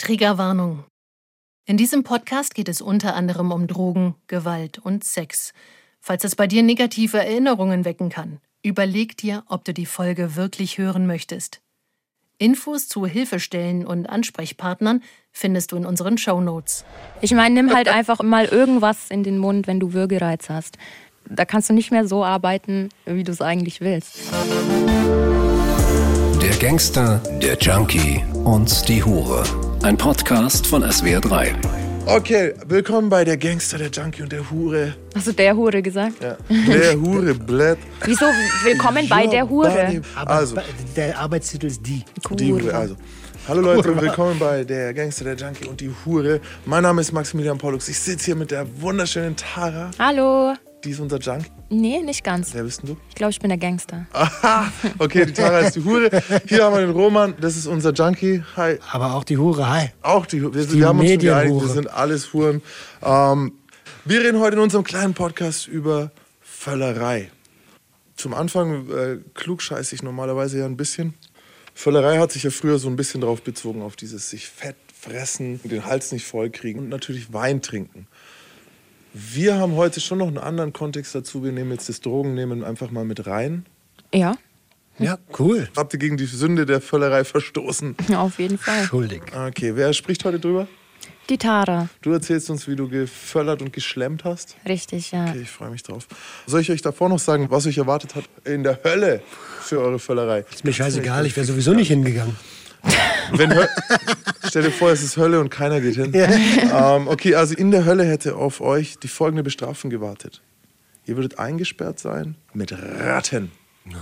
Triggerwarnung. In diesem Podcast geht es unter anderem um Drogen, Gewalt und Sex. Falls es bei dir negative Erinnerungen wecken kann, überleg dir, ob du die Folge wirklich hören möchtest. Infos zu Hilfestellen und Ansprechpartnern findest du in unseren Show Notes. Ich meine, nimm halt einfach mal irgendwas in den Mund, wenn du Würgereiz hast. Da kannst du nicht mehr so arbeiten, wie du es eigentlich willst. Der Gangster, der Junkie und die Hure. Ein Podcast von SWR3. Okay, willkommen bei der Gangster, der Junkie und der Hure. Hast du der Hure gesagt? Ja. Der Hure, Blät. Wieso willkommen bei der Hure? Aber Also. der Arbeitstitel ist die. Die Hure, also. Hallo Leute und willkommen bei der Gangster, der Junkie und die Hure. Mein Name ist Maximilian Pollux. Ich sitze hier mit der wunderschönen Tara. Hallo. Die ist unser Junkie. Nee, nicht ganz. Wer bist denn du? Ich glaube, ich bin der Gangster. Aha, okay, die Tara ist die Hure. Hier haben wir den Roman, das ist unser Junkie. Hi. Aber auch die Hure, hi. Auch die Hure. Wir, Die wir haben uns geeinigt, wir sind alles Huren. Ähm, wir reden heute in unserem kleinen Podcast über Völlerei. Zum Anfang äh, klugscheiße ich normalerweise ja ein bisschen. Völlerei hat sich ja früher so ein bisschen drauf bezogen, auf dieses sich fett fressen, den Hals nicht voll kriegen und natürlich Wein trinken. Wir haben heute schon noch einen anderen Kontext dazu. Wir nehmen jetzt das Drogennehmen einfach mal mit rein. Ja, Ja, cool. Habt ihr gegen die Sünde der Völlerei verstoßen? auf jeden Fall. Schuldig. Okay, wer spricht heute drüber? Die Tara. Du erzählst uns, wie du geföllert und geschlemmt hast. Richtig, ja. Okay, ich freue mich drauf. Soll ich euch davor noch sagen, was euch erwartet hat in der Hölle für eure Völlerei? Ist mir scheißegal, ich wäre sowieso nicht hingegangen. Wenn Hö Stell dir vor, es ist Hölle und keiner geht hin. Ähm, okay, also in der Hölle hätte auf euch die folgende Bestrafung gewartet. Ihr würdet eingesperrt sein mit Ratten.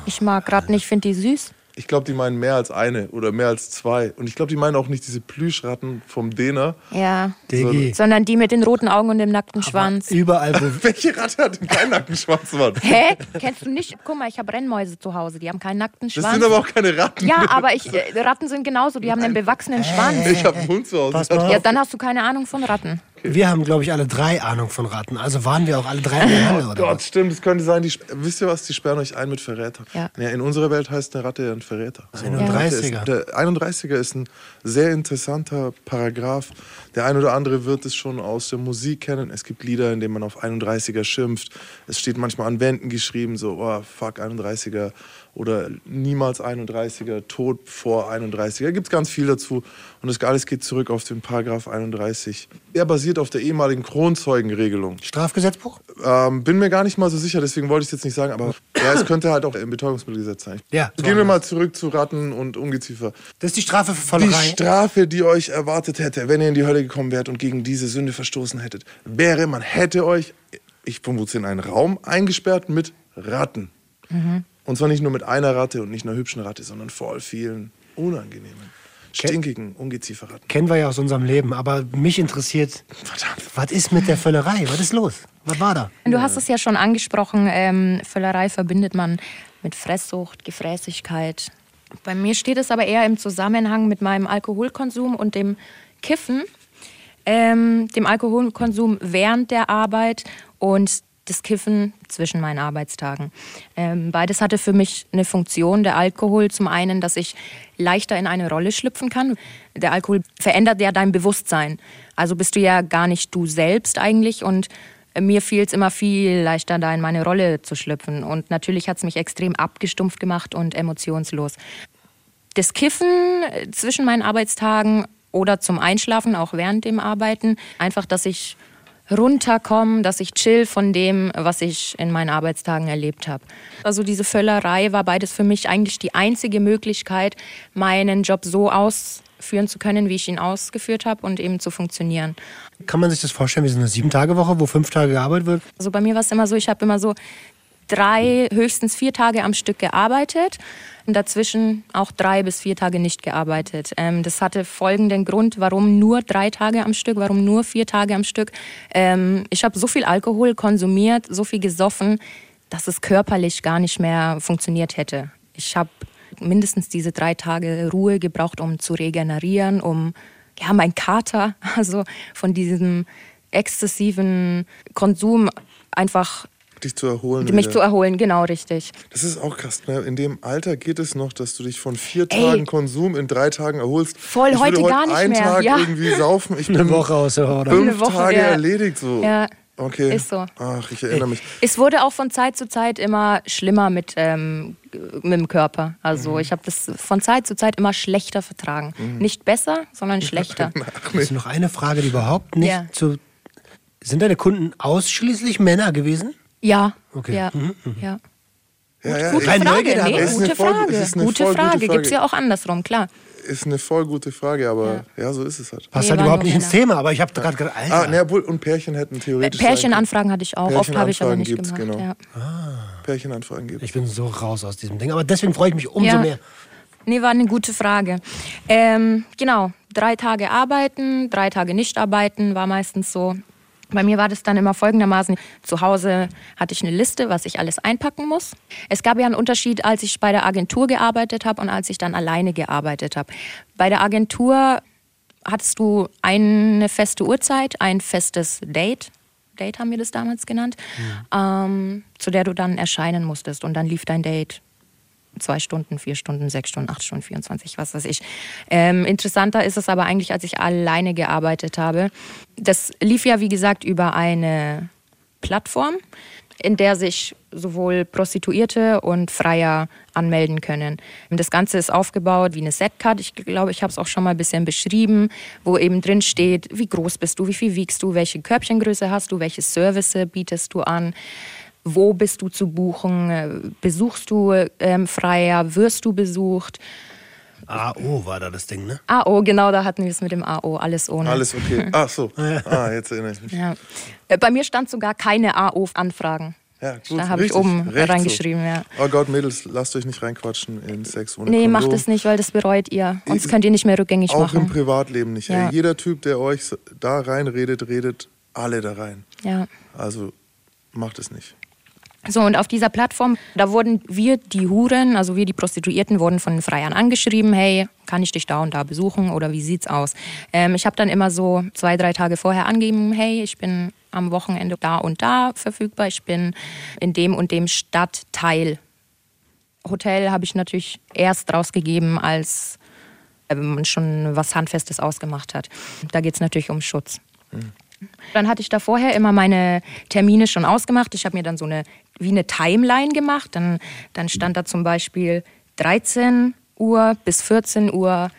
Ich mag Ratten, ich finde die süß. Ich glaube, die meinen mehr als eine oder mehr als zwei. Und ich glaube, die meinen auch nicht diese Plüschratten vom Dena. Ja. Digi. Sondern die mit den roten Augen und dem nackten Schwanz. Überall, wo. Welche Ratte hat denn keinen Nackenschwanz, Mann? Hä? Kennst du nicht? Guck mal, ich habe Rennmäuse zu Hause, die haben keinen nackten Das Schwanz. sind aber auch keine Ratten. ja, aber ich, äh, Ratten sind genauso, die haben einen bewachsenen Schwanz. Ich habe einen Hund zu Hause. Pass mal Ja, dann hast du keine Ahnung von Ratten. Wir haben, glaube ich, alle drei Ahnung von Ratten. Also waren wir auch alle drei in der Hölle, oder? Gott, was? stimmt, es könnte sein, die, wisst ihr was, die sperren euch ein mit Verräter. Ja. in unserer Welt heißt eine Ratte ja ein Verräter. So, eine 31er. Ratte Ist, der 31er ist ein sehr interessanter Paragraph. Der ein oder andere wird es schon aus der Musik kennen. Es gibt Lieder, in denen man auf 31er schimpft. Es steht manchmal an Wänden geschrieben, so, oh, fuck 31er oder niemals 31er, Tod vor 31er. Gibt es ganz viel dazu. Und das alles geht zurück auf den Paragraph 31. Er basiert auf der ehemaligen Kronzeugenregelung. Strafgesetzbuch? Ähm, bin mir gar nicht mal so sicher, deswegen wollte ich es jetzt nicht sagen, aber ja, es könnte halt auch im Betäubungsmittelgesetz sein. Ja. Gehen wir mal zurück zu Ratten und Ungeziefer. Das ist die Strafe für Die Vollerei. Strafe, die euch erwartet hätte, wenn ihr in die Hölle gekommen wärt und gegen diese Sünde verstoßen hättet, wäre, man hätte euch, ich vermute, in einen Raum eingesperrt mit Ratten. Und zwar nicht nur mit einer Ratte und nicht einer hübschen Ratte, sondern voll vielen unangenehmen, stinkigen Ungezieferratten. Kennen wir ja aus unserem Leben. Aber mich interessiert, Verdammt. was ist mit der Völlerei? Was ist los? Was war da? Du hast es ja schon angesprochen, ähm, Völlerei verbindet man mit Fresssucht, Gefräßigkeit. Bei mir steht es aber eher im Zusammenhang mit meinem Alkoholkonsum und dem Kiffen, ähm, dem Alkoholkonsum während der Arbeit und das Kiffen zwischen meinen Arbeitstagen. Ähm, beides hatte für mich eine Funktion. Der Alkohol zum einen, dass ich leichter in eine Rolle schlüpfen kann. Der Alkohol verändert ja dein Bewusstsein. Also bist du ja gar nicht du selbst eigentlich und mir fiel es immer viel leichter, da in meine Rolle zu schlüpfen. Und natürlich hat es mich extrem abgestumpft gemacht und emotionslos. Das Kiffen äh, zwischen meinen Arbeitstagen oder zum Einschlafen, auch während dem Arbeiten, einfach, dass ich runterkomme, dass ich chill von dem, was ich in meinen Arbeitstagen erlebt habe. Also diese Völlerei war beides für mich eigentlich die einzige Möglichkeit, meinen Job so ausführen zu können, wie ich ihn ausgeführt habe und eben zu funktionieren. Kann man sich das vorstellen wie so eine Sieben-Tage-Woche, wo fünf Tage gearbeitet wird? Also bei mir war es immer so, ich habe immer so drei, höchstens vier Tage am Stück gearbeitet und dazwischen auch drei bis vier Tage nicht gearbeitet. Ähm, das hatte folgenden Grund, warum nur drei Tage am Stück, warum nur vier Tage am Stück. Ähm, ich habe so viel Alkohol konsumiert, so viel gesoffen, dass es körperlich gar nicht mehr funktioniert hätte. Ich habe mindestens diese drei Tage Ruhe gebraucht, um zu regenerieren, um ja, mein Kater, also von diesem exzessiven Konsum einfach dich zu erholen. mich wieder. zu erholen, genau richtig. Das ist auch krass. Ne? In dem Alter geht es noch, dass du dich von vier Ey. Tagen Konsum in drei Tagen erholst. Voll, ich würde heute gar nicht einen mehr, Tag ja. irgendwie saufen. Ich Eine bin Woche aus der oder? fünf Eine Woche, Tage ja. erledigt. So. Ja, Okay. ist so. Ach, ich erinnere mich. Es wurde auch von Zeit zu Zeit immer schlimmer mit, ähm, mit dem Körper. Also Mhm. ich habe das von Zeit zu Zeit immer schlechter vertragen. Nicht besser, sondern schlechter. Ach, Das nee. ist noch eine Frage, die überhaupt nicht Ja. zu. Sind deine Kunden ausschließlich Männer gewesen? Ja, Okay. ja, ja. Ja, ja, Gute Frage, nee, eine gute Frage. es ist eine Gute voll gute Frage. Frage. Gibt es ja auch andersrum, klar. ist eine voll gute Frage, aber ja, so ist es halt. Passt Nee, halt überhaupt nicht ins. Thema, aber ich habe gerade Alter. Ah, na, obwohl, und Pärchen hätten theoretisch. sein Pärchenanfragen hatte ich auch. Oft habe ich aber Pärchenanfragen nicht gibt's, gemacht. genau. Ja. können. Pärchenanfragen gibt ich bin so raus aus diesem Ding. Aber deswegen freue ich mich umso Ja. mehr. Nee, war eine gute Frage. Ähm, genau, drei Tage arbeiten, drei Tage nicht arbeiten, war meistens so. Bei mir war das dann immer folgendermaßen. Zu Hause hatte ich eine Liste, was ich alles einpacken muss. Es gab ja einen Unterschied, als ich bei der Agentur gearbeitet habe und als ich dann alleine gearbeitet habe. Bei der Agentur hattest du eine feste Uhrzeit, ein festes Date. Date haben wir das damals genannt, ähm, zu der du dann erscheinen musstest. Und dann lief dein Date zwei Stunden, vier Stunden, sechs Stunden, acht Stunden, 24, was weiß ich. Ähm, interessanter ist es aber eigentlich, als ich alleine gearbeitet habe. Das lief ja, wie gesagt, über eine Plattform, in der sich sowohl Prostituierte und Freier anmelden können. Das Ganze ist aufgebaut wie eine Setcard. Ich glaube, ich habe es auch schon mal ein bisschen beschrieben, wo eben drin steht, wie groß bist du, wie viel wiegst du, welche Körbchengröße hast du, welche Service bietest du an. Wo bist du zu buchen? Besuchst du ähm, Freier? Wirst du besucht? AO war da das Ding, ne? AO, genau, da hatten wir es mit dem AO, alles ohne. Alles okay. Ach so. Ah, jetzt erinnere ich mich. Ja. Äh, Bei mir stand sogar keine AO-Anfragen. Ja, gut, Da habe ich oben reingeschrieben, ja. Oh Gott, Mädels, lasst euch nicht reinquatschen in Sex ohne Nee, Kondom. macht es nicht, weil das bereut ihr. Sonst Ich- könnt ihr nicht mehr rückgängig Auch im machen. Privatleben nicht. Ja. Ey. Jeder Typ, der euch so- da reinredet, redet alle da rein. Ja. Also macht es nicht. So, und auf dieser Plattform, da wurden wir, die Huren, also wir, die Prostituierten, wurden von den Freiern angeschrieben, hey, kann ich dich da und da besuchen oder wie sieht's aus? Ähm, ich habe dann immer so zwei, drei Tage vorher angegeben, hey, ich bin am Wochenende da und da verfügbar, ich bin in dem und dem Stadtteil. Hotel habe ich natürlich erst rausgegeben, als äh, man schon was Handfestes ausgemacht hat. Da geht es natürlich um Schutz. Dann hatte ich da vorher immer meine Termine schon ausgemacht. Ich habe mir dann so eine, wie eine Timeline gemacht. Dann, dann stand da zum Beispiel 13 Uhr bis 14 Uhr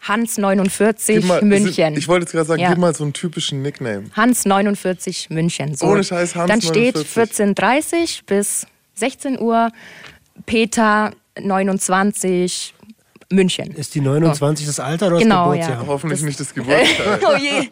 Hans 49 Gib mal- München. sind- Ich wollte jetzt gerade sagen, Ja. gib mal so einen typischen Nickname. Hans 49 München. So. Ohne Scheiß, Hans Dann steht 49. 14.30 bis 16 Uhr Peter 29 München. Ist die 29 das Alter oder Genau, das ja. Geburtsjahr? Hoffentlich nicht das Geburtstag. Oh je.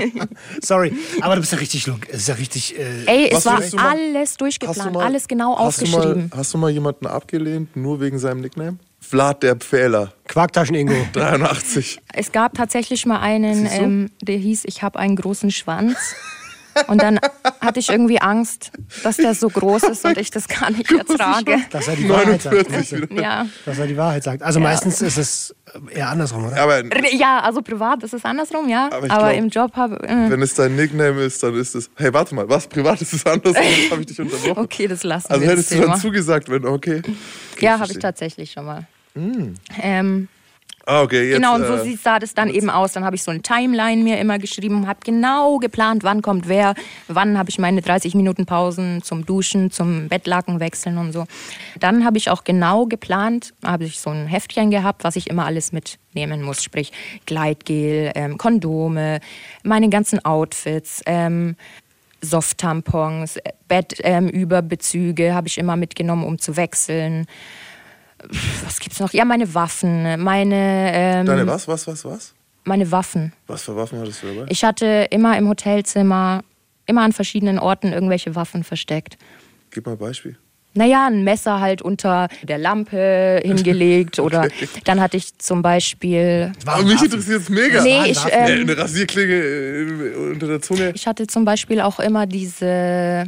Sorry, aber du bist ja richtig, ist ja richtig. Äh, Ey, es war du alles du durchgeplant, mal- alles genau hast du aufgeschrieben. Mal, hast du mal jemanden abgelehnt, nur wegen seinem Nickname? Vlad der Pfähler, Quarktaschen-Ingo. 83. Es gab tatsächlich mal einen, du? ähm, der hieß, ich habe einen großen Schwanz. Und dann hatte ich irgendwie Angst, dass der so groß ist und ich das gar nicht ertrage. Dass er die Wahrheit sagt. 49 wieder. Ja. Dass er die Wahrheit sagt. Also meistens ist es eher andersrum, oder? Aber ja, also privat ist es andersrum, ja. Aber Aber, glaub- im Job habe äh, wenn es dein Nickname ist, dann ist es. Hey, warte mal, was? Privat ist es anders? habe ich dich unterbrochen. Okay, das lassen Also wir das hättest du Thema. dann zugesagt, wenn, okay. okay ja, habe ich tatsächlich schon mal. Ähm, Ah, okay, jetzt. genau, und so äh, sah das dann eben aus. Dann habe ich so eine Timeline mir immer geschrieben, habe genau geplant, wann kommt wer, wann habe ich meine 30 Minuten Pausen zum Duschen, zum Bettlaken wechseln und so. Dann habe ich auch genau geplant, habe ich so ein Heftchen gehabt, was ich immer alles mitnehmen muss, sprich Gleitgel, ähm, Kondome, meine ganzen Outfits. Ähm, Soft-Tampons, Bettüberbezüge habe ich immer mitgenommen, um zu wechseln. Was gibt's noch? Ja, meine Waffen, meine, ähm, Deine was, was, was, was? meine Waffen. Was für Waffen hattest du dabei? Ich hatte immer im Hotelzimmer, immer an verschiedenen Orten irgendwelche Waffen versteckt. Gib mal ein Beispiel. Naja, ein Messer halt unter der Lampe hingelegt oder dann hatte ich zum Beispiel, Aber mich interessiert es mega. Nee, ich. Äh, ähm, eine Rasierklinge äh, unter der Zunge. ich hatte zum Beispiel auch immer diese,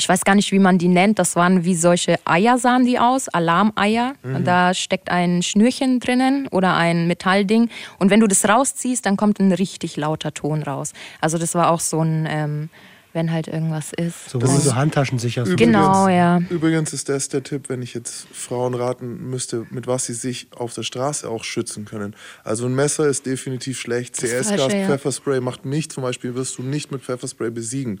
ich weiß gar nicht, wie man die nennt, das waren wie solche Eier sahen die aus, Alarmeier. Und da steckt ein Schnürchen drinnen oder ein Metallding. Und wenn du das rausziehst, dann kommt ein richtig lauter Ton raus. Also das war auch so ein ähm, wenn halt irgendwas ist. So, Das wo so Handtaschen sicherst. Übrigens- Genau, ja. Übrigens ist das der Tipp, wenn ich jetzt Frauen raten müsste, mit was sie sich auf der Straße auch schützen können. Also ein Messer ist definitiv schlecht. CS-Gas, ja. Pfefferspray macht mich zum Beispiel, wirst du nicht mit Pfefferspray besiegen.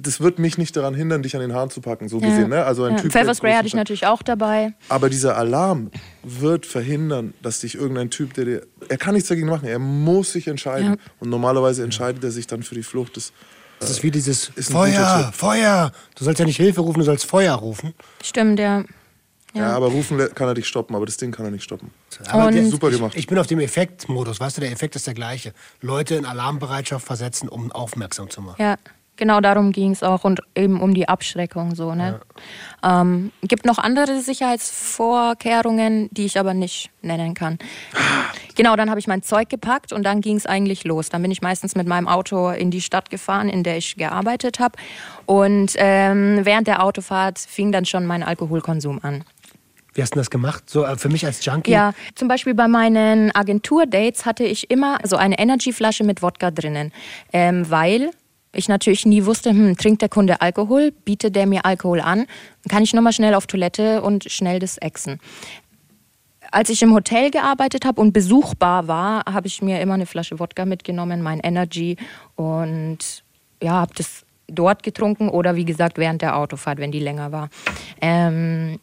Das wird mich nicht daran hindern, dich an den Haaren zu packen, so gesehen. Ne? Also ein ja. Typ, der Pfefferspray großen hatte ich natürlich auch dabei. Aber dieser Alarm wird verhindern, dass dich irgendein Typ, der dir. Er kann nichts dagegen machen, er muss sich entscheiden. Ja. Und normalerweise entscheidet er sich dann für die Flucht. Das, Das ist wie dieses Ist Feuer. Feuer. Du sollst ja nicht Hilfe rufen, du sollst Feuer rufen. Stimmt, ja. ja. aber rufen kann er dich stoppen, aber das Ding kann er nicht stoppen. Aber Und- der, Super gemacht. Ich bin auf dem Effektmodus, weißt du, der Effekt ist der gleiche. Leute in Alarmbereitschaft versetzen, um aufmerksam zu machen. Ja, genau darum ging es auch und eben um die Abschreckung so. Ne? Ähm, gibt noch andere Sicherheitsvorkehrungen, die ich aber nicht nennen kann. Genau, dann habe ich mein Zeug gepackt und dann ging es eigentlich los. Dann bin ich meistens mit meinem Auto in die Stadt gefahren, in der ich gearbeitet habe. Und ähm, während der Autofahrt fing dann schon mein Alkoholkonsum an. Wie hast du das gemacht? So äh, für mich als Junkie? Ja, zum Beispiel bei meinen Agenturdates hatte ich immer so eine Energyflasche mit Wodka drinnen, ähm, weil ich natürlich nie wusste, hm, trinkt der Kunde Alkohol, bietet der mir Alkohol an, kann ich nochmal schnell auf Toilette und schnell das Exen. Als ich im Hotel gearbeitet habe und besuchbar war, habe ich mir immer eine Flasche Wodka mitgenommen, mein Energy und ja, habe das dort getrunken oder wie gesagt während der Autofahrt, wenn die länger war. Ähm,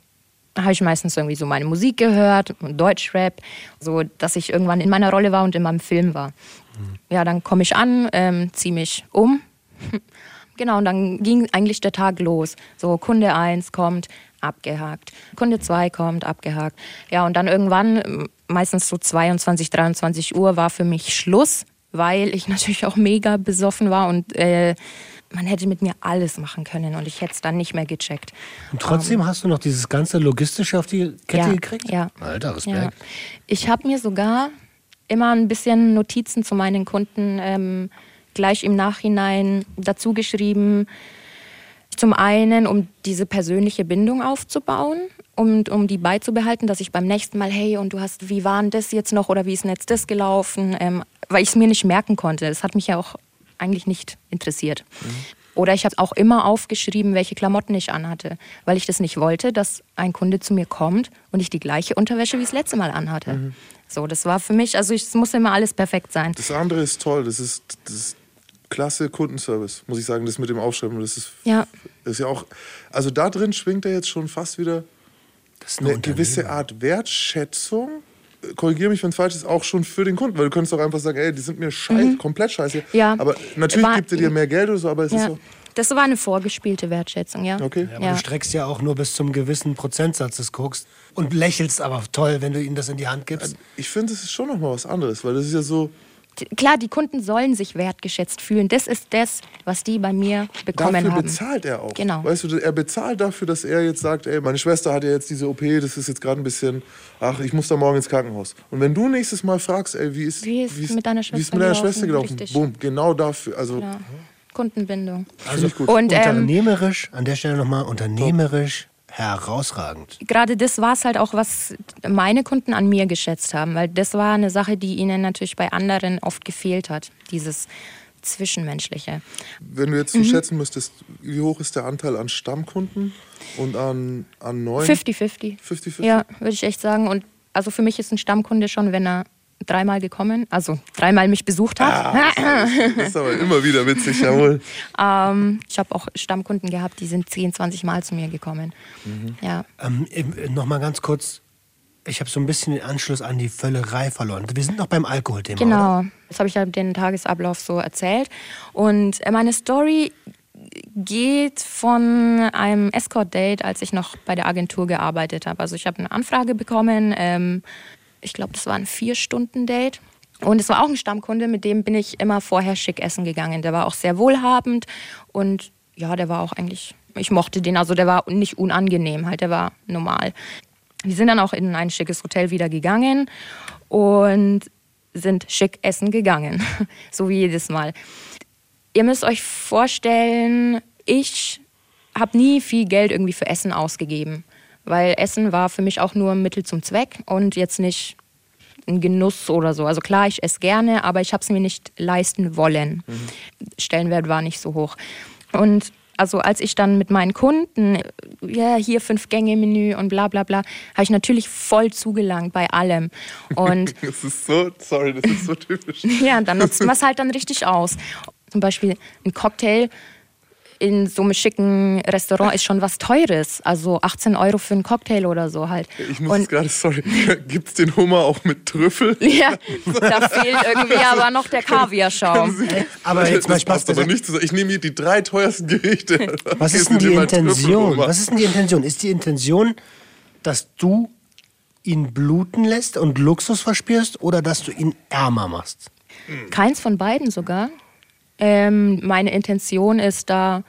habe ich meistens irgendwie so meine Musik gehört, Deutschrap, so dass ich irgendwann in meiner Rolle war und in meinem Film war. Ja, dann komme ich an, ähm, ziehe mich um. Genau, und dann ging eigentlich der Tag los. So, Kunde 1 kommt, abgehakt. Kunde 2 kommt, abgehakt. Ja, und dann irgendwann, ähm, meistens so 22, 23 Uhr, war für mich Schluss, weil ich natürlich auch mega besoffen war und äh, man hätte mit mir alles machen können und ich hätte es dann nicht mehr gecheckt. Und trotzdem hast du noch dieses ganze Logistische auf die Kette Ja, gekriegt? ja. Alter, Respekt. Ja. Ich habe mir sogar immer ein bisschen Notizen zu meinen Kunden ähm, gleich im Nachhinein dazu geschrieben. Zum einen, um diese persönliche Bindung aufzubauen und um die beizubehalten, dass ich beim nächsten Mal, hey, und du hast, wie war denn das jetzt noch oder wie ist denn jetzt das gelaufen? Ähm, weil ich es mir nicht merken konnte. Das hat mich ja auch eigentlich nicht interessiert. Oder ich habe auch immer aufgeschrieben, welche Klamotten ich anhatte, weil ich das nicht wollte, dass ein Kunde zu mir kommt und ich die gleiche Unterwäsche wie das letzte Mal anhatte. So, das war für mich, also es muss immer alles perfekt sein. Das andere ist toll, das ist, das ist klasse Kundenservice, muss ich sagen, das mit dem Aufschreiben. Das ist, Ja. ist ja auch, also da drin schwingt er jetzt schon fast wieder ist eine Unternehmen. gewisse Art Wertschätzung. Korrigiere mich, wenn es falsch ist, auch schon für den Kunden, weil du könntest auch einfach sagen, ey, die sind mir scheiß, komplett scheiße. Mhm. Ja. Aber natürlich War- gibt er dir mehr Geld oder so, aber es ist Ja. so, Das war eine vorgespielte Wertschätzung, ja. okay. Ja, aber Ja. du streckst ja auch nur bis zum gewissen Prozentsatz des guckst und lächelst aber toll, wenn du ihnen das in die Hand gibst. Ich finde, das ist schon nochmal was anderes, weil das ist ja so, Klar, die Kunden sollen sich wertgeschätzt fühlen. Das ist das, was die bei mir bekommen dafür haben. bezahlt er auch. Genau. Weißt du, er bezahlt dafür, dass er jetzt sagt, ey, meine Schwester hat ja jetzt diese OP, das ist jetzt gerade ein bisschen, ach, ich muss da morgen ins Krankenhaus. Und wenn du nächstes Mal fragst, ey, wie ist, Wie ist mit deiner wie ist Schwester mit deiner gelaufen? Schwester gelaufen? Richtig. Boom, genau dafür. Also, Ja. Kundenbindung. ich gut. Und ähm, Unternehmerisch, an der Stelle nochmal, unternehmerisch herausragend. gerade das war es halt auch, was meine Kunden an mir geschätzt haben, weil das war eine Sache, die ihnen natürlich bei anderen oft gefehlt hat, dieses Zwischenmenschliche. wenn du jetzt so Mhm. schätzen müsstest, wie hoch ist der Anteil an Stammkunden und an, an neuen? 50-50. 50-50? Ja, würde ich echt sagen. Und also für mich ist ein Stammkunde schon, wenn er dreimal gekommen, also dreimal mich besucht hat. Das ist aber immer wieder witzig, jawohl. Ähm, ich habe auch Stammkunden gehabt, die sind 10, 20 Mal zu mir gekommen. Ja. Ähm, Nochmal ganz kurz, ich habe so ein bisschen den Anschluss an die Völlerei verloren. Wir sind noch beim Alkoholthema. Oder? Genau, das habe ich ja den Tagesablauf so erzählt. Und äh, meine Story geht von einem Escort-Date, als ich noch bei der Agentur gearbeitet habe. Also ich habe eine Anfrage bekommen. Ähm, ich glaube, das war ein Vier-Stunden-Date. Und es war auch ein Stammkunde, mit dem bin ich immer vorher schick essen gegangen. Der war auch sehr wohlhabend und ja, der war auch eigentlich, ich mochte den, also der war nicht unangenehm, halt, der war normal. Wir sind dann auch in ein schickes Hotel wieder gegangen und sind schick essen gegangen, so wie jedes Mal. Ihr müsst euch vorstellen, ich habe nie viel Geld irgendwie für Essen ausgegeben, weil Essen war für mich auch nur ein Mittel zum Zweck und jetzt nicht ein Genuss oder so. Also klar, ich esse gerne, aber ich habe es mir nicht leisten wollen. Mhm. Stellenwert war nicht so hoch. Und also als ich dann mit meinen Kunden, ja, hier fünf Gänge Menü und bla bla bla, habe ich natürlich voll zugelangt bei allem. Und das ist so, sorry, das ist so typisch. ja, dann nutzt man es halt dann richtig aus. Zum Beispiel ein Cocktail in so einem schicken Restaurant ist schon was Teures. Also 18 Euro für einen Cocktail oder so halt. Ich muss und, gerade, sorry, gibt es den Hummer auch mit Trüffel? Ja, da fehlt irgendwie aber noch der Kaviarschaum. Aber jetzt mal Spaß. Aber nicht zu sagen, ich nehme hier die drei teuersten Gerichte. Was ist denn die Intention? Was ist denn die Intention? Ist die Intention, dass du ihn bluten lässt und Luxus verspürst oder dass du ihn ärmer machst? Keins von beiden sogar. Ähm, meine Intention ist da,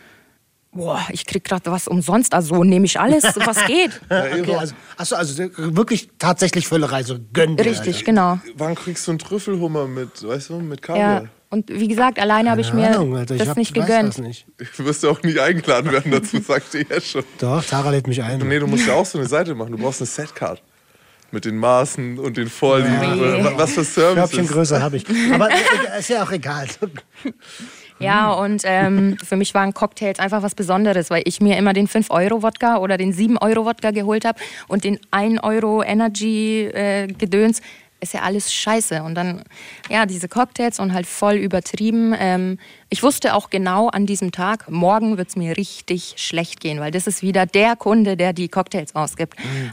boah, ich krieg gerade was umsonst, also nehme ich alles, was geht. okay, also, achso, also wirklich tatsächlich Völlerei, so gönn dir. Richtig, Alter. genau. Wann kriegst du einen Trüffelhummer mit, weißt du, mit Kaviar? Ja. Und wie gesagt, alleine habe ich mir Ahnung, Alter. das hab, nicht gegönnt. Nicht. Du wirst ja auch nie eingeladen werden dazu, sagt ihr ja schon. Doch, Tara lädt mich ein. Nee, du musst ja auch so eine Seite machen. Du brauchst eine Setcard mit den Maßen und den Vorlieben. Ja. Was für Service. Körbchen größer habe ich. Aber ist ja auch egal. Ja, und ähm, für mich waren Cocktails einfach was Besonderes, weil ich mir immer den 5-Euro-Wodka oder den 7-Euro-Wodka geholt habe und den 1-Euro-Energy-Gedöns. Äh, ist ja alles scheiße. Und dann, ja, diese Cocktails und halt voll übertrieben. Ähm, ich wusste auch genau an diesem Tag, morgen wird es mir richtig schlecht gehen, weil das ist wieder der Kunde, der die Cocktails ausgibt. Mhm.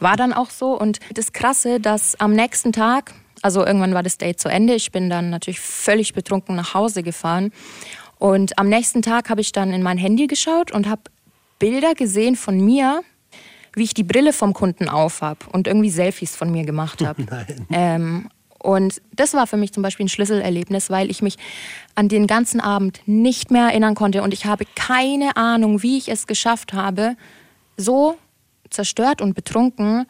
War dann auch so. Und das Krasse, dass am nächsten Tag, also irgendwann war das Date zu Ende, ich bin dann natürlich völlig betrunken nach Hause gefahren. Und am nächsten Tag habe ich dann in mein Handy geschaut und habe Bilder gesehen von mir, wie ich die Brille vom Kunden aufhab und irgendwie Selfies von mir gemacht habe. Ähm, und das war für mich zum Beispiel ein Schlüsselerlebnis, weil ich mich an den ganzen Abend nicht mehr erinnern konnte und ich habe keine Ahnung, wie ich es geschafft habe, so zerstört und betrunken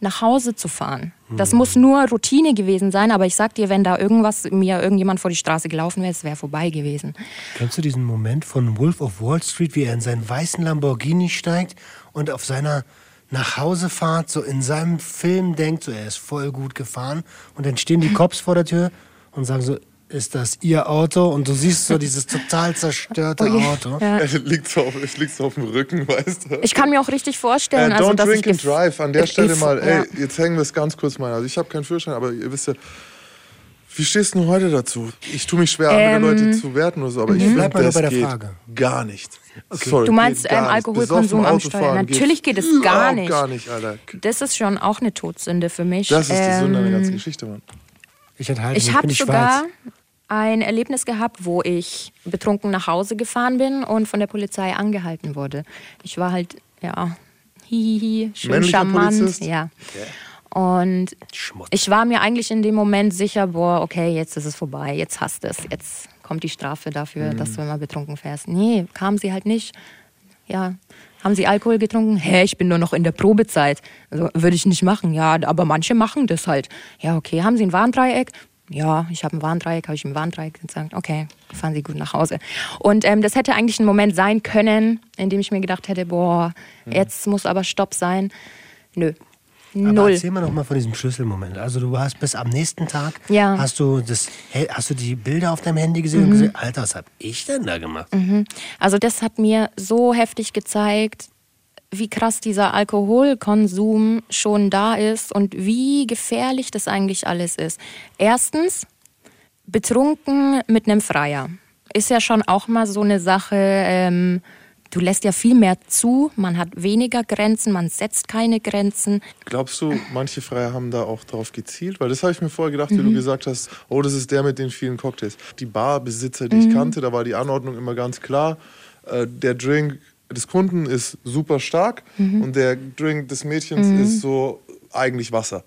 nach Hause zu fahren. Das mhm. muss nur Routine gewesen sein, aber ich sag dir, wenn da irgendwas mir irgendjemand vor die Straße gelaufen wäre, es wäre vorbei gewesen. Kennst du diesen Moment von Wolf of Wall Street, wie er in seinen weißen Lamborghini steigt und auf seiner Nachhausefahrt so in seinem Film denkt, so er ist voll gut gefahren und dann stehen die Cops vor der Tür und sagen so, ist das ihr Auto und du siehst so dieses total zerstörte oh Auto. Ja. Es, liegt so auf, es liegt so auf dem Rücken, weißt du. Ich kann mir auch richtig vorstellen, äh, also, don't dass drink ich and drive. An der Stelle mal, ey, jetzt hängen wir es ganz kurz mal. Also ich habe keinen Führerschein, aber ihr wisst ja, wie stehst du heute dazu? Ich tue mich schwer, ähm, andere Leute zu werten oder so, aber ich mhm. finde, das bei der geht Frage. gar nicht. Okay. Sorry, du meinst ähm, Alkoholkonsum am Steuer? Natürlich geht es gar nicht. gar nicht, Alter. Das ist schon auch eine Todsünde für mich. Das ist die ähm, Sünde der ganzen Geschichte, Mann. Ich, enthalte ich habe sogar ein Erlebnis gehabt, wo ich betrunken nach Hause gefahren bin und von der Polizei angehalten wurde. Ich war halt, ja, hihihi, schön Männlicher charmant. Polizist? Ja. Okay. Und Schmutz. ich war mir eigentlich in dem Moment sicher, boah, okay, jetzt ist es vorbei, jetzt hast du es, jetzt kommt die Strafe dafür, mhm. dass du immer betrunken fährst. Nee, kam sie halt nicht. Ja, haben Sie Alkohol getrunken? Hä, ich bin nur noch in der Probezeit. Also, würde ich nicht machen. Ja, aber manche machen das halt. Ja, okay. Haben Sie ein Warndreieck? Ja, ich habe ein Warndreieck, habe ich im Warndreieck gesagt, okay, fahren Sie gut nach Hause. Und ähm, das hätte eigentlich ein Moment sein können, in dem ich mir gedacht hätte, boah, mhm. jetzt muss aber Stopp sein. Nö, Null. Aber erzähl mal noch mal von diesem Schlüsselmoment. Also du hast bis am nächsten Tag, ja. hast, du das, hast du die Bilder auf deinem Handy gesehen mhm. und gesagt, Alter, was hab ich denn da gemacht? Mhm. Also das hat mir so heftig gezeigt, wie krass dieser Alkoholkonsum schon da ist und wie gefährlich das eigentlich alles ist. Erstens, betrunken mit einem Freier. Ist ja schon auch mal so eine Sache, ähm, Du lässt ja viel mehr zu, man hat weniger Grenzen, man setzt keine Grenzen. Glaubst du, manche Freier haben da auch drauf gezielt? Weil das habe ich mir vorher gedacht, mhm. wie du mhm. gesagt hast, oh, das ist der mit den vielen Cocktails. Die Barbesitzer, die mhm. ich kannte, da war die Anordnung immer ganz klar. Äh, der Drink des Kunden ist super stark mhm. und der Drink des Mädchens mhm. ist so eigentlich Wasser.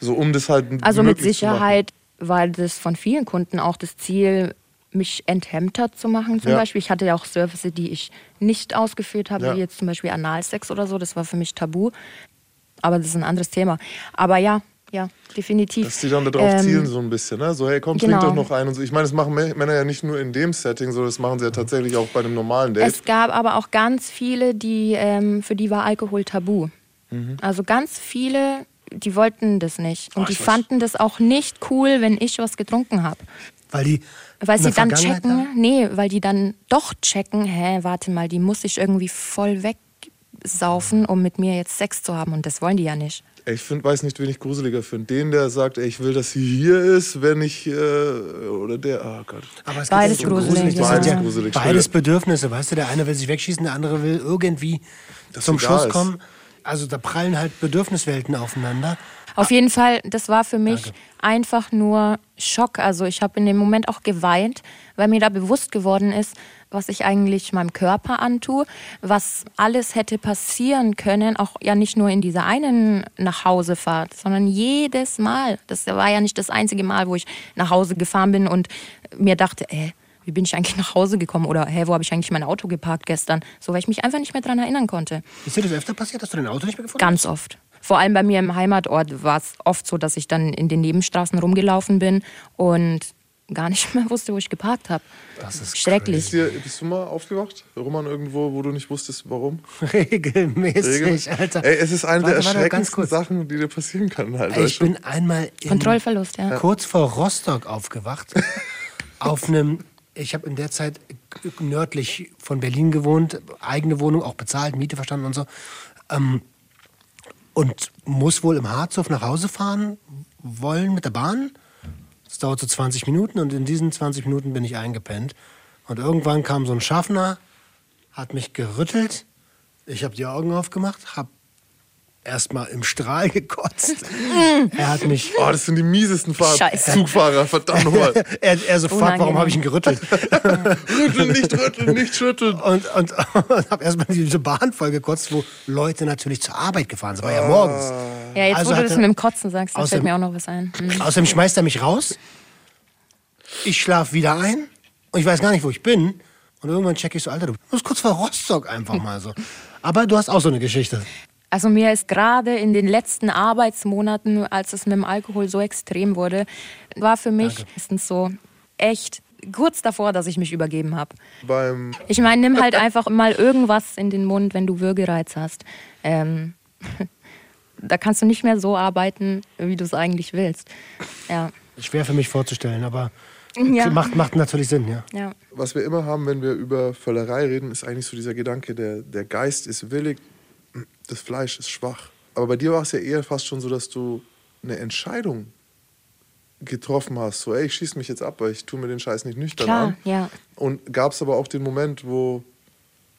So um das halt Also mit Sicherheit war das von vielen Kunden auch das Ziel, mich enthemmter zu machen zum ja. Beispiel. Ich hatte ja auch Services, die ich nicht ausgeführt habe, ja. wie jetzt zum Beispiel Analsex oder so. Das war für mich tabu. Aber das ist ein anderes Thema. Aber ja, ja, definitiv. Dass die dann darauf ähm, zielen so ein bisschen, ne? So, hey, komm, genau. trink doch noch ein und so. Ich meine, das machen Männer ja nicht nur in dem Setting, so das machen sie ja tatsächlich auch bei einem normalen Date. Es gab aber auch ganz viele, die, ähm, für die war Alkohol tabu. Mhm. Also ganz viele die wollten das nicht. Und Oh, die fanden das auch nicht cool, wenn ich was getrunken habe. Weil die. Weil sie dann checken, haben? nee, weil die dann doch checken, hä, warte mal, die muss sich irgendwie voll wegsaufen, um mit mir jetzt Sex zu haben. Und das wollen die ja nicht. Ich find, weiß nicht, wen ich gruseliger finde. Den, der sagt, ey, ich will, dass sie hier ist, wenn ich. Äh, oder der. Oh Gott. Aber es Beides um gruselig, Das ja. Beides gruselig, beides. Bedürfnisse, weißt du? Der eine will sich wegschießen, der andere will irgendwie Dass zum ist. kommen. Also da prallen halt Bedürfniswelten aufeinander. Auf jeden Fall, das war für mich einfach nur Schock. Also ich habe in dem Moment auch geweint, weil mir da bewusst geworden ist, was ich eigentlich meinem Körper antue, was alles hätte passieren können, auch ja nicht nur in dieser einen Nachhausefahrt, sondern jedes Mal. Das war ja nicht das einzige Mal, wo ich nach Hause gefahren bin und mir dachte, ey, wie bin ich eigentlich nach Hause gekommen oder hä, wo habe ich eigentlich mein Auto geparkt gestern? So, weil ich mich einfach nicht mehr daran erinnern konnte. Ist dir das öfter passiert, dass du dein Auto nicht mehr gefunden Ganz oft. Vor allem bei mir im Heimatort war es oft so, dass ich dann in den Nebenstraßen rumgelaufen bin und gar nicht mehr wusste, wo ich geparkt habe. Das ist Schrecklich. Bist, dir, bist du mal aufgewacht? Roman, irgendwo, wo du nicht wusstest, warum? Regelmäßig, Regel- Alter. Ey, es ist eine Warte, der warte, ganz erschreckendsten kurz. Sachen, die dir passieren können. Halt. Ich bin einmal in, Kontrollverlust, ja. kurz vor Rostock aufgewacht. auf einem, ich habe in der Zeit nördlich von Berlin gewohnt, eigene Wohnung auch bezahlt, Miete verstanden und so. Ähm, und muss wohl im Harzhof nach Hause fahren wollen mit der Bahn. Das dauert so 20 Minuten und in diesen 20 Minuten bin ich eingepennt. Und irgendwann kam so ein Schaffner, hat mich gerüttelt. Ich habe die Augen aufgemacht, habe erstmal im Strahl gekotzt. er hat mich Oh, das sind die miesesten Fahr Scheiße. Zugfahrer, verdammt nochmal. er, er so, fuck, warum habe ich ihn gerüttelt? rütteln, nicht rütteln, nicht schütteln. Und, und, und habe erstmal diese Bahn voll gekotzt, wo Leute natürlich zur Arbeit gefahren sind. Das war ja morgens. Ja, jetzt Also wo du das mit dem Kotzen sagst, da fällt mir auch noch was ein. Mhm. Außerdem schmeißt er mich raus. Ich schlaf wieder ein. Und ich weiß gar nicht, wo ich bin. Und irgendwann checke ich so, Alter, du bist kurz vor Rostock einfach mal so. Aber du hast auch so eine Geschichte. Also mir ist gerade in den letzten Arbeitsmonaten, als es mit dem Alkohol so extrem wurde, war für mich meistens so echt kurz davor, dass ich mich übergeben habe. Beim Ich meine, nimm halt einfach mal irgendwas in den Mund, wenn du Würgereiz hast. Ähm, da kannst du nicht mehr so arbeiten, wie du es eigentlich willst. Ja, Schwer für mich vorzustellen, aber Ja. macht, macht natürlich Sinn, ja. ja. was wir immer haben, wenn wir über Völlerei reden, ist eigentlich so dieser Gedanke, der, der Geist ist willig, das Fleisch ist schwach. Aber bei dir war es ja eher fast schon so, dass du eine Entscheidung getroffen hast. So, ey, ich schieße mich jetzt ab, weil ich tue mir den Scheiß nicht nüchtern Klar, an. ja. Und gab es aber auch den Moment, wo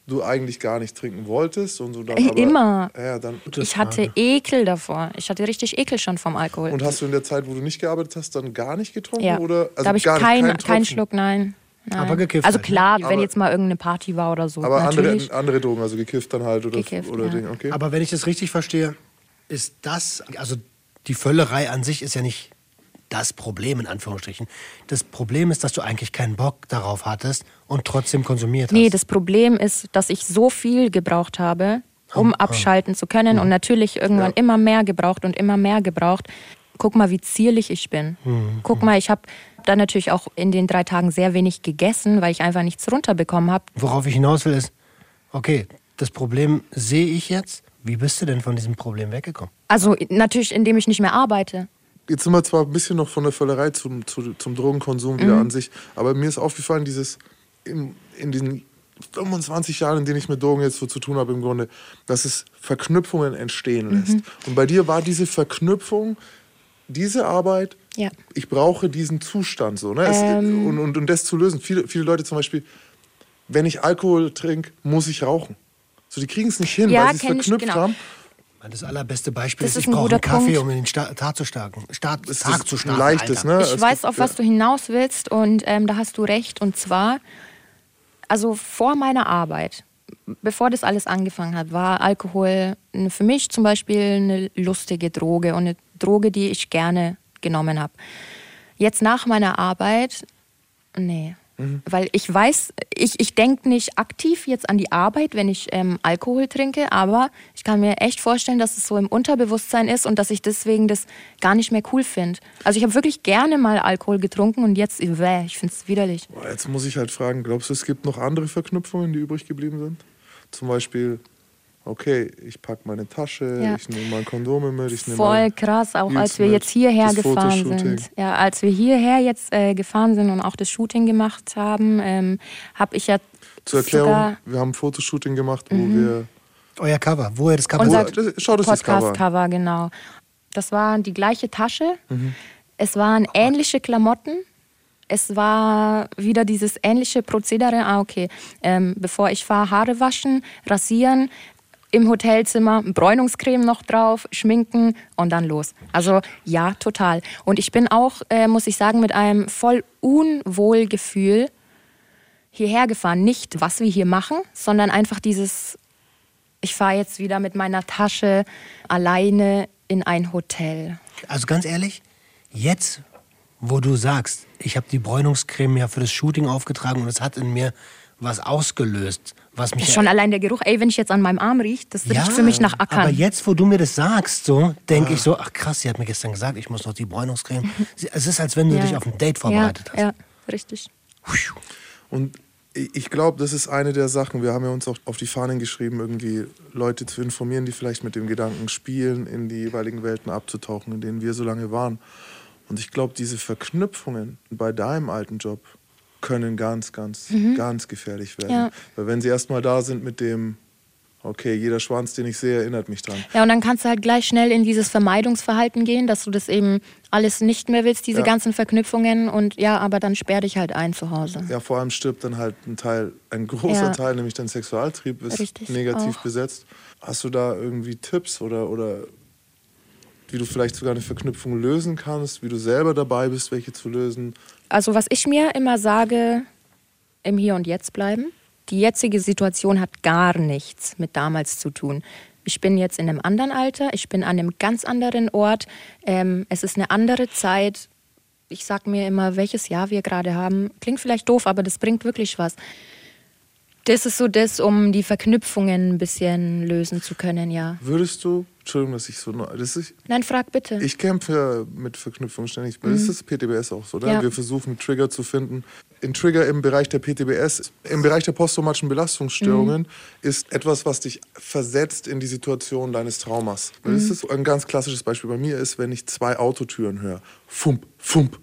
du eigentlich gar nicht trinken wolltest und so dann Äh, aber, immer. Ja, dann Ich hatte Ekel davor. Ich hatte richtig Ekel schon vom Alkohol. und hast du in der Zeit, wo du nicht gearbeitet hast, dann gar nicht getrunken ja. oder also da habe ich gar nicht, keinen keinen keinen? Schluck, nein. Nein. Aber gekifft Also halt, ne? klar, wenn Aber- jetzt mal irgendeine Party war oder so. Aber andere, natürlich. andere Drogen, also gekifft dann halt oder, Gekifft, oder ja. Ding, okay? Aber wenn ich das richtig verstehe, ist das, also die Völlerei an sich ist ja nicht das Problem in Anführungsstrichen. Das Problem ist, dass du eigentlich keinen Bock darauf hattest und trotzdem konsumiert hast. Nee, das Problem ist, dass ich so viel gebraucht habe, um abschalten zu können und natürlich irgendwann Ja. immer mehr gebraucht und immer mehr gebraucht. Guck mal, wie zierlich ich bin. Guck mal, ich habe dann natürlich auch in den drei Tagen sehr wenig gegessen, weil ich einfach nichts runterbekommen habe. Worauf ich hinaus will, ist, okay, das Problem sehe ich jetzt. Wie bist du denn von diesem Problem weggekommen? Also natürlich, indem ich nicht mehr arbeite. Jetzt sind wir zwar ein bisschen noch von der Völlerei zum, zu, zum Drogenkonsum wieder Mhm. an sich, aber mir ist aufgefallen, dieses in, in diesen 25 Jahren, in denen ich mit Drogen jetzt so zu tun habe, im Grunde, dass es Verknüpfungen entstehen lässt. Mhm. Und bei dir war diese Verknüpfung, diese Arbeit, Ja. ich brauche diesen Zustand so. Ne? Es, Ähm. und, und, und das zu lösen. Viele, viele Leute zum Beispiel, wenn ich Alkohol trinke, muss ich rauchen. So, die kriegen es nicht hin, Ja, weil sie es kenn ich, verknüpft genau. haben. Das allerbeste Beispiel Das ist, ist ich ein brauche einen Kaffee, Punkt. um in den Sta Tag zu starten. Start, Das Tag ist zu ein starten. leichtes, ne? Ich Es weiß, gibt- auf was du hinaus willst und ähm, da hast du recht. Und zwar, also vor meiner Arbeit, bevor das alles angefangen hat, war Alkohol für mich zum Beispiel eine lustige Droge und eine Droge, die ich gerne genommen habe. Jetzt nach meiner Arbeit, nee. Weil ich weiß, ich, ich denke nicht aktiv jetzt an die Arbeit, wenn ich ähm, Alkohol trinke, aber ich kann mir echt vorstellen, dass es so im Unterbewusstsein ist und dass ich deswegen das gar nicht mehr cool finde. Also ich habe wirklich gerne mal Alkohol getrunken und jetzt, bäh, ich finde es widerlich. Jetzt muss ich halt fragen, glaubst du, es gibt noch andere Verknüpfungen, die übrig geblieben sind? Zum Beispiel okay, ich packe meine Tasche, Ja. ich nehme mein Kondome mit, ich nehme Voll krass, auch als Reels wir mit, jetzt hierher gefahren sind. Ja, als wir hierher jetzt äh, gefahren sind und auch das Shooting gemacht haben, ähm, habe ich ja Zur Erklärung, Mhm. wir haben ein Fotoshooting gemacht, wo wir. Euer Cover, wo ihr das Cover unser Wo- das- schau das das Cover an. Podcast-Cover, genau. Das war die gleiche Tasche. Mhm. Es waren ähnliche Klamotten. Es war wieder dieses ähnliche Prozedere. Ah, okay. Ähm, bevor ich fahre, Haare waschen, rasieren, im Hotelzimmer, Bräunungscreme noch drauf, schminken und dann los. Also ja, total. Und ich bin auch, äh, muss ich sagen, mit einem voll Unwohlgefühl hierher gefahren. Nicht, was wir hier machen, sondern einfach dieses, ich fahre jetzt wieder mit meiner Tasche alleine in ein Hotel. Also ganz ehrlich, jetzt, wo du sagst, ich habe die Bräunungscreme ja für das Shooting aufgetragen und es hat in mir was ausgelöst, was mich Ist schon allein der Geruch, ey, wenn ich jetzt an meinem Arm rieche, das riecht ja, für mich nach Ackern. Aber jetzt, wo du mir das sagst, so denke Ah. ich so, ach krass, sie hat mir gestern gesagt, ich muss noch die Bräunungscreme. Es ist, als wenn du Ja. dich auf ein Date vorbereitet ja, hast. Ja, richtig. Und ich ich glaube, das ist eine der Sachen. Wir haben ja uns auch auf die Fahnen geschrieben, irgendwie Leute zu informieren, die vielleicht mit dem Gedanken spielen, in die jeweiligen Welten abzutauchen, in denen wir so lange waren. Und ich glaube, diese Verknüpfungen bei deinem alten Job können ganz, ganz, ganz gefährlich werden. Mhm. Ja. Weil wenn sie erstmal da sind mit dem, okay, jeder Schwanz, den ich sehe, erinnert mich dran. Ja, und dann kannst du halt gleich schnell in dieses Vermeidungsverhalten gehen, dass du das eben alles nicht mehr willst, diese Ja. ganzen Verknüpfungen. Und ja, aber dann sperr dich halt ein zu Hause. Ja, vor allem stirbt dann halt ein Teil, ein großer Ja. Teil, nämlich dein Sexualtrieb ist Richtig, negativ auch. besetzt. Hast du da irgendwie Tipps oder, oder wie du vielleicht sogar eine Verknüpfung lösen kannst, wie du selber dabei bist, welche zu lösen? Also was ich mir immer sage, im Hier und Jetzt bleiben. Die jetzige Situation hat gar nichts mit damals zu tun. Ich bin jetzt in einem anderen Alter, ich bin an einem ganz anderen Ort. Ähm, es ist eine andere Zeit. Ich sag mir immer, welches Jahr wir gerade haben. Klingt vielleicht doof, aber das bringt wirklich was. Das ist so das, um die Verknüpfungen ein bisschen lösen zu können, ja. Würdest du, Entschuldigung, dass ich so, das ist, Nein, frag bitte. ich kämpfe mit Verknüpfungen ständig. Das ist PTBS auch so, oder? Mhm. Ja. Wir versuchen Trigger zu finden. Ein Trigger im Bereich der PTBS, im Bereich der posttraumatischen Belastungsstörungen, Mhm. ist etwas, was dich versetzt in die Situation deines Traumas. Mhm. Das ist ein ganz klassisches Beispiel bei mir ist, wenn ich zwei Autotüren höre, fump, fump,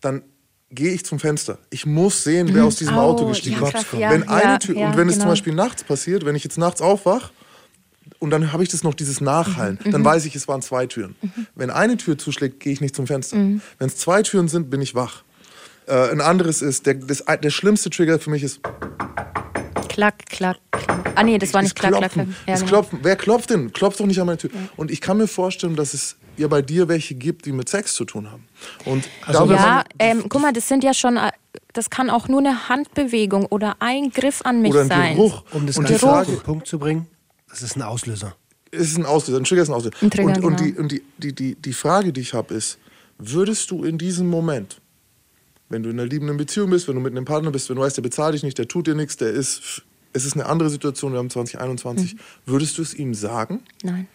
dann gehe ich zum Fenster. Ich muss sehen, wer aus diesem Oh, Auto gestiegen ja, ist. ja, wenn eine ja, Tür, ja, und wenn es zum genau. Beispiel nachts passiert, wenn ich jetzt nachts aufwach, und dann habe ich das noch, dieses Nachhallen. Mhm, Dann weiß ich, es waren zwei Türen. Wenn eine Tür zuschlägt, gehe ich nicht zum Fenster. Mhm. Wenn es zwei Türen sind, bin ich wach. Äh, ein anderes ist, der, das, der schlimmste Trigger für mich ist, Klack, klack, klack. Ah nee, das war nicht klack, klack, Klopfen. klack. Ja, genau. Klopfen. Wer klopft denn? Klopft doch nicht an meine Tür. Und ich kann mir vorstellen, dass es ja bei dir welche gibt, die mit Sex zu tun haben. Und Also Ja, ähm, guck mal, das sind ja schon, äh, das kann auch nur eine Handbewegung oder ein Griff an mich oder ein sein. Geruch. Um das Ganze auf Frage, den Punkt zu bringen, das ist ein Auslöser. es ist ein Auslöser, ein Trigger ist ein Auslöser. Ein Trigger, und, und, genau. die, und die, die, die, die Frage, die ich habe, ist, würdest du in diesem Moment, wenn du in einer liebenden Beziehung bist, wenn du mit einem Partner bist, wenn du weißt, der bezahlt dich nicht, der tut dir nichts, der ist, es ist eine andere Situation, wir haben 2021, Mhm. würdest du es ihm sagen? Nein,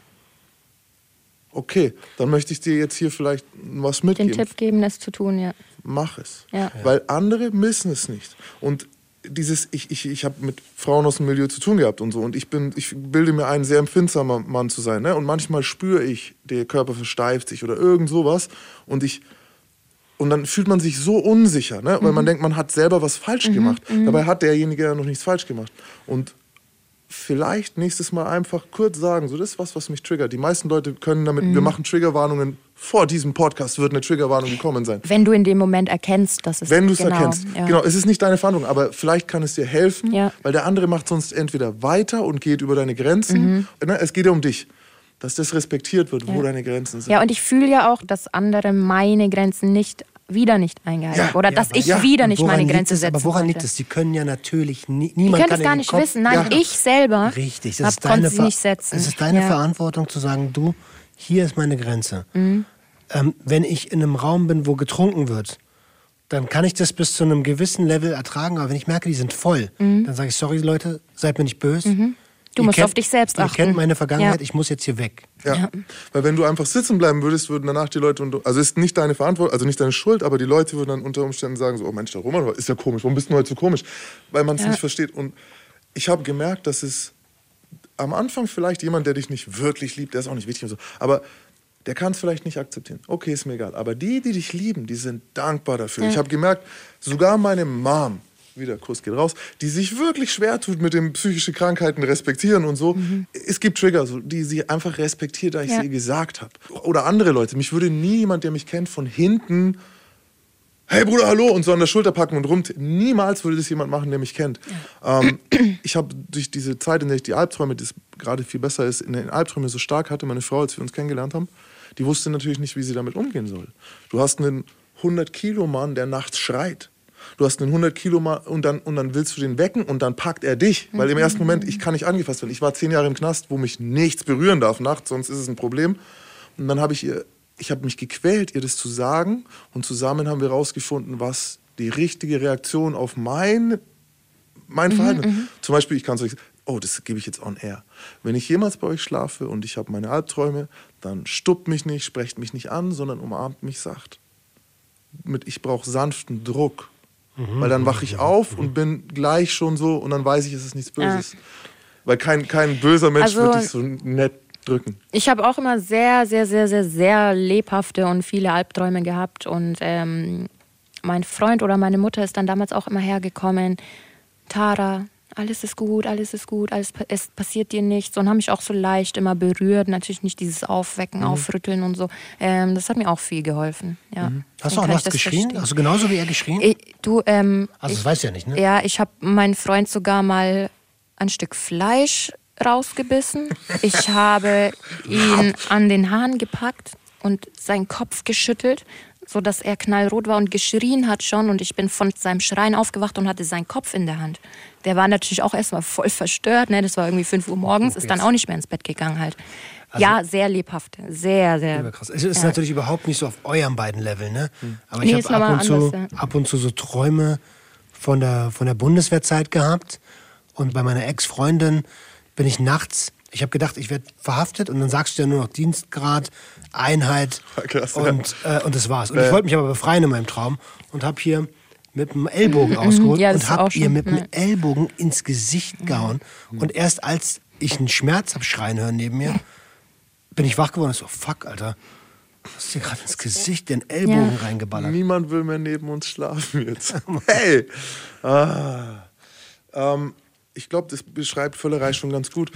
Okay, dann möchte ich dir jetzt hier vielleicht was den mitgeben. Tipp geben, es zu tun, ja. Mach es. Ja. Weil andere missen es nicht. Und dieses, ich, ich, ich habe mit Frauen aus dem Milieu zu tun gehabt und so. Und ich bin, ich bilde mir ein, sehr empfindsamer Mann zu sein. Ne? Und manchmal spüre ich, der Körper versteift sich oder irgend sowas. Und ich. Und dann fühlt man sich so unsicher, ne? weil man denkt, man hat selber was falsch gemacht. Dabei hat derjenige ja noch nichts falsch gemacht. Und vielleicht nächstes Mal einfach kurz sagen, so das ist was, was mich triggert. Die meisten Leute können damit, wir machen Triggerwarnungen. Vor diesem Podcast wird eine Triggerwarnung gekommen sein. Wenn du in dem Moment erkennst, dass es Wenn du es genau, erkennst. Ja. Genau, es ist nicht deine Verantwortung, aber vielleicht kann es dir helfen, Ja. weil der andere macht sonst entweder weiter und geht über deine Grenzen. Ne, Es geht ja um dich. Dass das respektiert wird, wo Mhm. Ja. deine Grenzen sind. Ja, und ich fühle ja auch, dass andere meine Grenzen nicht wieder nicht eingehalten Ja. Oder Ja, dass ich ja, wieder nicht meine Grenze es? setzen Aber woran liegt es? Sie können ja natürlich nie, Die niemand können kann es gar nicht Kopf- wissen. Nein, ich selber Richtig, das hab, ist deine, sie nicht setzen. Es ist deine. Verantwortung zu sagen, du, hier ist meine Grenze. Mhm. Ähm, wenn ich in einem Raum bin, wo getrunken wird, dann kann ich das bis zu einem gewissen Level ertragen, aber wenn ich merke, die sind voll, dann sage ich, sorry Leute, seid mir nicht böse. Mhm. Du Ihr musst kennt- auf dich selbst achten. kennt meine Vergangenheit, Ja. ich muss jetzt hier weg. Ja. Weil wenn du einfach sitzen bleiben würdest, würden danach die Leute, unter, also ist nicht deine Verantwortung, also nicht deine Schuld, aber die Leute würden dann unter Umständen sagen so, oh Mensch, der Roman ist ja komisch, warum bist du heute so komisch? Weil man es Ja. nicht versteht. Und ich habe gemerkt, dass es am Anfang vielleicht jemand, der dich nicht wirklich liebt, der ist auch nicht wichtig und so. Aber der kann es vielleicht nicht akzeptieren. Okay, ist mir egal. Aber die, die dich lieben, die sind dankbar dafür. Ich habe gemerkt, sogar meine Mom, wieder Kuss geht raus, die sich wirklich schwer tut mit den psychischen Krankheiten respektieren und so. Es gibt Trigger, die sie einfach respektiert, da ich Ja. sie ihr gesagt habe. Oder andere Leute. Mich würde nie jemand, der mich kennt, von hinten hey Bruder, hallo, und so an der Schulter packen und rum. Niemals würde das jemand machen, der mich kennt. Ähm, ich habe durch diese Zeit, in der ich die Albträume, das gerade viel besser ist, in den Albträumen so stark hatte, meine Frau, als wir uns kennengelernt haben, die wusste natürlich nicht, wie sie damit umgehen soll. Du hast einen 100-Kilo-Mann, der nachts schreit. Du hast einen 100 Kilo Mann und dann, und dann willst du den wecken und dann packt er dich. Weil im ersten Moment, ich kann nicht angefasst werden. Ich war zehn Jahre im Knast, wo mich nichts berühren darf nachts, sonst ist es ein Problem. Und dann habe ich ihr, ich habe mich gequält, ihr das zu sagen. Und zusammen haben wir herausgefunden, was die richtige Reaktion auf mein, mein Verhalten ist. Zum Beispiel, ich kann es euch oh, das gebe ich jetzt on air. Wenn ich jemals bei euch schlafe und ich habe meine Albträume, dann stuppt mich nicht, sprecht mich nicht an, sondern umarmt mich sacht. Mit ich brauche sanften Druck. Weil dann wache ich auf und bin gleich schon so und dann weiß ich, es ist nichts Böses. Weil kein, kein böser Mensch Also- wird dich so nett drücken. Ich habe auch immer sehr, sehr, sehr, sehr, sehr lebhafte und viele Albträume gehabt. Und ähm, mein Freund oder meine Mutter ist dann damals auch immer hergekommen. Tara, alles ist gut, alles ist gut, alles es passiert dir nichts. Und haben mich auch so leicht immer berührt. Natürlich nicht dieses Aufwecken, Mhm. Aufrütteln und so. Ähm, das hat mir auch viel geholfen. Ja. Mhm. Hast du auch ich nachts geschrien? verstehen. Du genauso wie er geschrien? Ich, du, ähm, also, das weißt du ja nicht, ne? ja, ich habe meinen Freund sogar mal ein Stück Fleisch rausgebissen. Ich habe ihn an den Haaren gepackt und seinen Kopf geschüttelt, sodass er knallrot war und geschrien hat schon. Und ich bin von seinem Schreien aufgewacht und hatte seinen Kopf in der Hand. Der war natürlich auch erstmal voll verstört. Ne? Das war irgendwie 5 Uhr morgens, ist dann auch nicht mehr ins Bett gegangen halt. ja, sehr lebhaft. Sehr, sehr. Überkrass. Es ist ja. natürlich überhaupt nicht so auf eurem beiden Level, ne? Aber Nee, ich ist habe ab, und zu- anders, ja. ab und zu so Träume von der, von der Bundeswehrzeit gehabt. Und bei meiner Ex-Freundin bin ich nachts, ich habe gedacht, ich werde verhaftet und dann sagst du ja nur noch Dienstgrad, Einheit Krass, ja. und, äh, und das war's. Und ich wollte mich aber befreien in meinem Traum und habe hier mit dem Ellbogen ausgeholt Mhm, Ja, und habe ihr mit dem ja. Ellbogen ins Gesicht gehauen. Und erst als ich einen Schmerz hab schreien hören neben mir, bin ich wach geworden und so, fuck, Alter. Du hast dir gerade ins Gesicht den Ellbogen Ja. reingeballert. Niemand will mehr neben uns schlafen jetzt. Hey! Ah. Ähm, ich glaube, das beschreibt Völlerei schon ganz gut.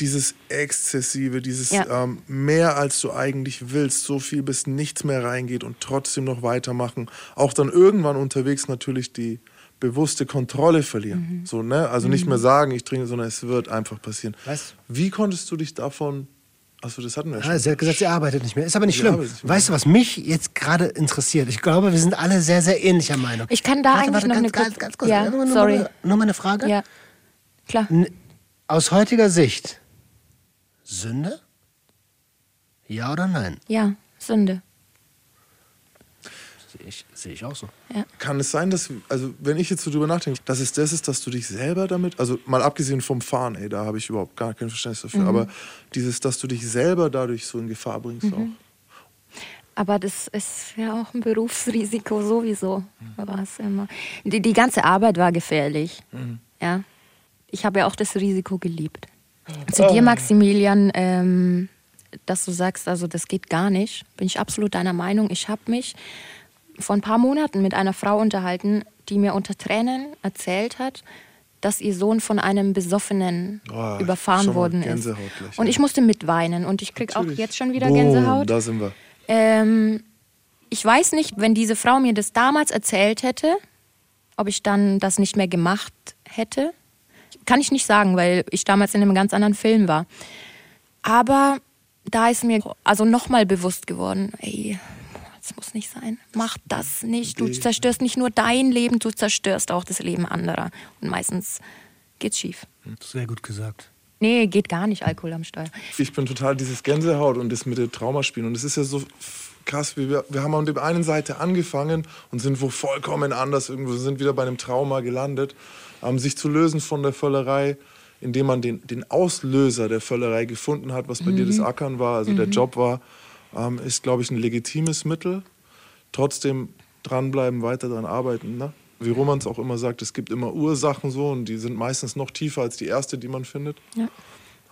Dieses Exzessive, dieses Ja. ähm, mehr als du eigentlich willst, so viel bis nichts mehr reingeht und trotzdem noch weitermachen. Auch dann irgendwann unterwegs natürlich die bewusste Kontrolle verlieren. Mhm. So, ne? Also nicht mehr sagen, ich trinke, sondern es wird einfach passieren. Was? Wie konntest du dich davon. Achso, das hatten wir Ah, schon. sie hat gesagt, sie arbeitet nicht mehr. Ist aber nicht Sie schlimm. nicht. Weißt du, was mich jetzt gerade interessiert? Ich glaube, wir sind alle sehr, sehr ähnlicher Meinung. Ich kann da eigentlich noch ganz, eine ganz, kurz- ganz kurz. Ja, nur, nur, sorry. Mal, nur mal eine Frage. Ja, klar. N- Aus heutiger Sicht, Sünde? Ja oder nein? Ja, Sünde. Sehe ich, sehe ich auch so. Kann es sein, dass, also wenn ich jetzt so drüber nachdenke, dass es das ist, dass du dich selber damit, also mal abgesehen vom Fahren, ey, da habe ich überhaupt gar kein Verständnis dafür, Mhm. aber dieses, dass du dich selber dadurch so in Gefahr bringst Mhm. auch. Aber das ist ja auch ein Berufsrisiko sowieso. War es immer. Die, die ganze Arbeit war gefährlich. Ja. Ich habe ja auch das Risiko geliebt. Zu dir, Maximilian, ähm, dass du sagst, also das geht gar nicht, bin ich absolut deiner Meinung. Ich habe mich vor ein paar Monaten mit einer Frau unterhalten, die mir unter Tränen erzählt hat, dass ihr Sohn von einem Besoffenen Oh, überfahren worden ist. Gleich, Und ja. ich musste mitweinen und ich kriege auch jetzt schon wieder Boom, Gänsehaut. Da sind wir. Ähm, ich weiß nicht, wenn diese Frau mir das damals erzählt hätte, ob ich dann das nicht mehr gemacht hätte. Kann ich nicht sagen, weil ich damals in einem ganz anderen Film war. Aber da ist mir also nochmal bewusst geworden, ey, das muss nicht sein. Mach das nicht. Du zerstörst nicht nur dein Leben, du zerstörst auch das Leben anderer. Und meistens geht's schief. Sehr gut gesagt. Nee, geht gar nicht Alkohol am Steuer. Ich bin total dieses Gänsehaut und das mit dem Traumaspielen. Und es ist ja so krass, wir, wir haben an der einen Seite angefangen und sind wo vollkommen anders, irgendwo sind wieder bei einem Trauma gelandet. Ähm, sich zu lösen von der Völlerei, indem man den, den Auslöser der Völlerei gefunden hat, was bei dir das Ackern war, also der Job war, ähm, ist, glaube ich, ein legitimes Mittel. Trotzdem dranbleiben, weiter dran arbeiten. Ne? Wie Roman es auch immer sagt, es gibt immer Ursachen so und die sind meistens noch tiefer als die erste, die man findet. Ja.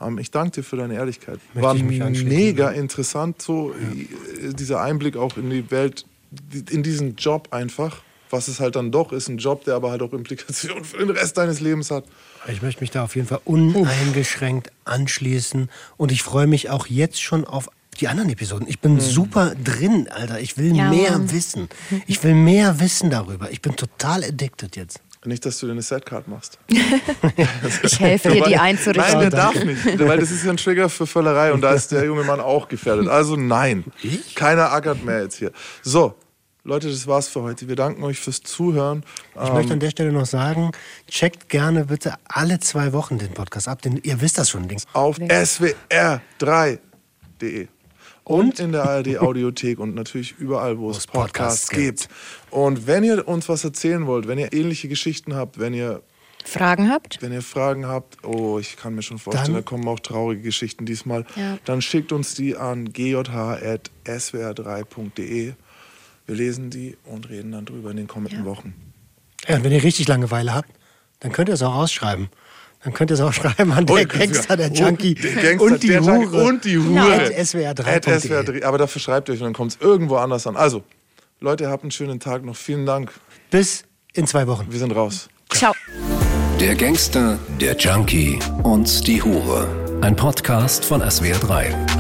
Ähm, ich danke dir für deine Ehrlichkeit. Möchte War mega ja. interessant, so äh, dieser Einblick auch in die Welt, in diesen Job einfach. Was es halt dann doch ist, ein Job, der aber halt auch Implikationen für den Rest deines Lebens hat. Ich möchte mich da auf jeden Fall uneingeschränkt anschließen und ich freue mich auch jetzt schon auf die anderen Episoden. Ich bin super drin, Alter. Ich will Ja, mehr Mann. wissen. Ich will mehr wissen darüber. Ich bin total addicted jetzt. Nicht, dass du dir eine Setcard machst. Ich helfe dir, die Nein, einzurichten. der darf nicht, weil das ist ja ein Trigger für Völlerei und da ist der junge Mann auch gefährdet. Also nein, keiner ackert mehr jetzt hier. So, Leute, das war's für heute. Wir danken euch fürs Zuhören. Ich möchte an der Stelle noch sagen, checkt gerne bitte alle zwei Wochen den Podcast ab, denn ihr wisst das schon. Dings. auf swr3.de und in der ARD Audiothek und natürlich überall, wo es Podcasts Podcasts gibt. Und wenn ihr uns was erzählen wollt, wenn ihr ähnliche Geschichten habt, wenn ihr Fragen habt? Wenn ihr Fragen habt, oh, ich kann mir schon vorstellen, Dann- da kommen auch traurige Geschichten diesmal, Ja. dann schickt uns die an gj.swr3.de. Wir lesen die und reden dann drüber in den kommenden Ja. Wochen. Ja, und wenn ihr richtig Langeweile habt, dann könnt ihr es auch ausschreiben. Dann könnt ihr es auch schreiben an der Und- Gangster, der Junkie der Gangster, und die der Hure. Junkie und die Hure. At swr3.de. At SWR3. Aber dafür schreibt ihr euch und dann kommt es irgendwo anders an. Also, Leute, habt einen schönen Tag noch. Vielen Dank. Bis in zwei Wochen. Wir sind raus. Ciao. Der Gangster, der Junkie und die Hure. Ein Podcast von SWR3.